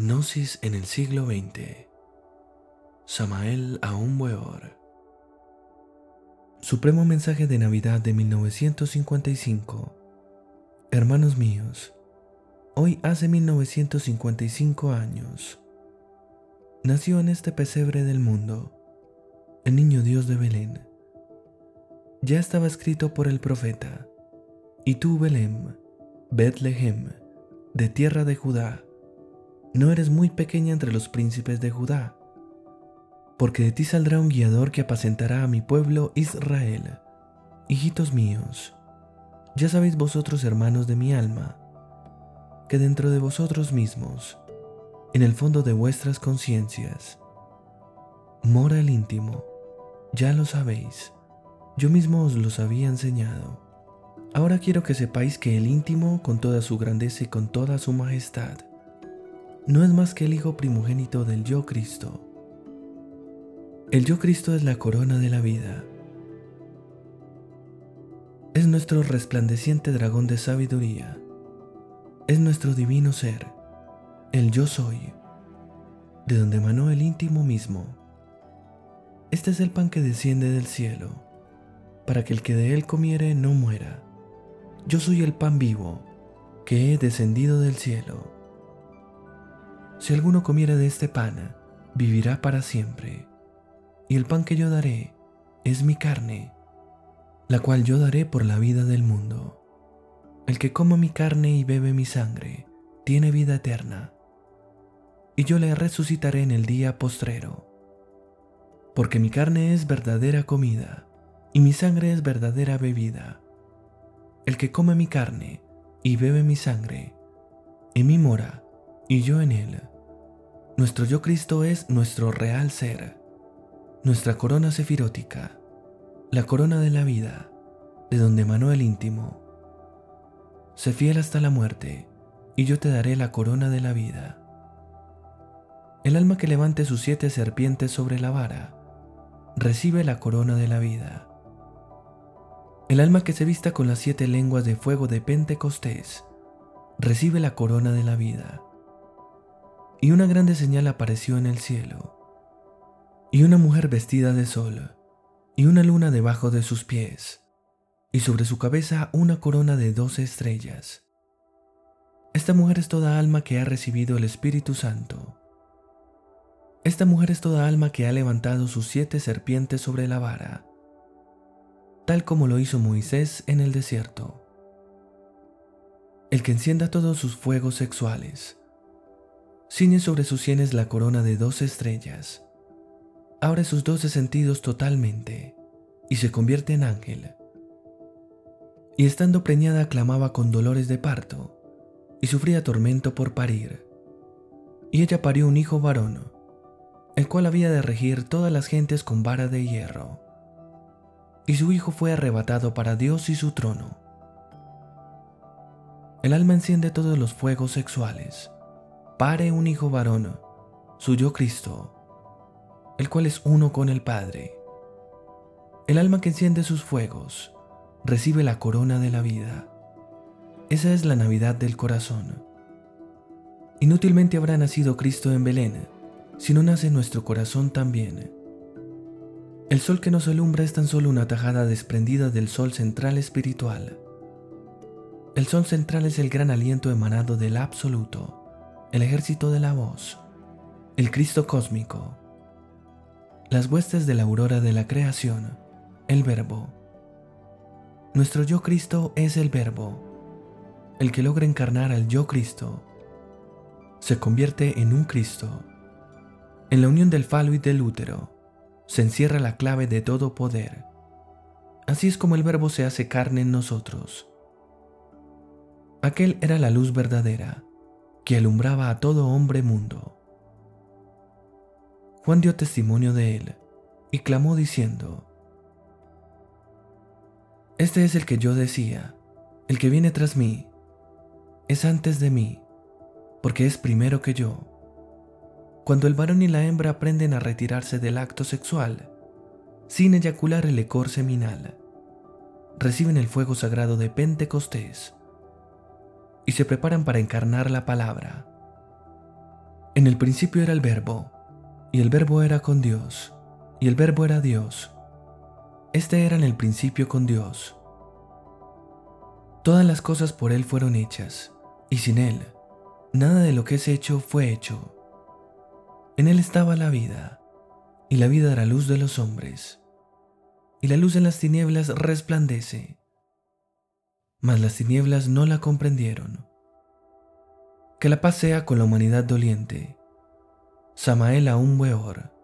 Gnosis en el siglo XX. Samael Aún Weor. Supremo mensaje de Navidad de 1955. Hermanos míos, hoy hace 1955 años. Nació en este pesebre del mundo el niño Dios de Belén. Ya estaba escrito por el profeta, y tú, Belén, Betlehem, de tierra de Judá, no eres muy pequeña entre los príncipes de Judá, porque de ti saldrá un guiador que apacentará a mi pueblo Israel. Hijitos míos, ya sabéis vosotros hermanos de mi alma, que dentro de vosotros mismos, en el fondo de vuestras conciencias, mora el íntimo, ya lo sabéis, yo mismo os los había enseñado. Ahora quiero que sepáis que el íntimo, con toda su grandeza y con toda su majestad, no es más que el Hijo primogénito del Yo Cristo. El Yo Cristo es la corona de la vida. Es nuestro resplandeciente dragón de sabiduría. Es nuestro divino ser, el Yo Soy, de donde emanó el íntimo mismo. Este es el pan que desciende del cielo, para que el que de él comiere no muera. Yo soy el pan vivo, que he descendido del cielo. Si alguno comiera de este pan, vivirá para siempre. Y el pan que yo daré es mi carne, la cual yo daré por la vida del mundo. El que coma mi carne y bebe mi sangre, tiene vida eterna. Y yo le resucitaré en el día postrero. Porque mi carne es verdadera comida, y mi sangre es verdadera bebida. El que come mi carne y bebe mi sangre, en mí mora, y yo en él. Nuestro yo Cristo es nuestro real ser, nuestra corona sefirótica, la corona de la vida, de donde emanó el íntimo. Sé fiel hasta la muerte, y yo te daré la corona de la vida. El alma que levante sus siete serpientes sobre la vara, recibe la corona de la vida. El alma que se vista con las siete lenguas de fuego de Pentecostés, recibe la corona de la vida y una grande señal apareció en el cielo, y una mujer vestida de sol, y una luna debajo de sus pies, y sobre su cabeza una corona de doce estrellas. Esta mujer es toda alma que ha recibido el Espíritu Santo. Esta mujer es toda alma que ha levantado sus siete serpientes sobre la vara, tal como lo hizo Moisés en el desierto. El que encienda todos sus fuegos sexuales, Ciñe sobre sus sienes la corona de dos estrellas. Abre sus doce sentidos totalmente y se convierte en ángel. Y estando preñada clamaba con dolores de parto y sufría tormento por parir. Y ella parió un hijo varón, el cual había de regir todas las gentes con vara de hierro. Y su hijo fue arrebatado para Dios y su trono. El alma enciende todos los fuegos sexuales pare un hijo varón, suyo Cristo, el cual es uno con el Padre. El alma que enciende sus fuegos recibe la corona de la vida. Esa es la Navidad del corazón. Inútilmente habrá nacido Cristo en Belén, si no nace nuestro corazón también. El sol que nos alumbra es tan solo una tajada desprendida del sol central espiritual. El sol central es el gran aliento emanado del absoluto el ejército de la voz, el Cristo cósmico, las huestes de la aurora de la creación, el Verbo. Nuestro yo Cristo es el Verbo, el que logra encarnar al yo Cristo. Se convierte en un Cristo. En la unión del falo y del útero se encierra la clave de todo poder. Así es como el Verbo se hace carne en nosotros. Aquel era la luz verdadera que alumbraba a todo hombre mundo. Juan dio testimonio de él y clamó diciendo, Este es el que yo decía, el que viene tras mí, es antes de mí, porque es primero que yo. Cuando el varón y la hembra aprenden a retirarse del acto sexual, sin eyacular el lecor seminal, reciben el fuego sagrado de Pentecostés y se preparan para encarnar la palabra. En el principio era el verbo, y el verbo era con Dios, y el verbo era Dios. Este era en el principio con Dios. Todas las cosas por Él fueron hechas, y sin Él, nada de lo que es hecho fue hecho. En Él estaba la vida, y la vida era luz de los hombres. Y la luz en las tinieblas resplandece, mas las tinieblas no la comprendieron. Que la paz sea con la humanidad doliente. Samael un Weor.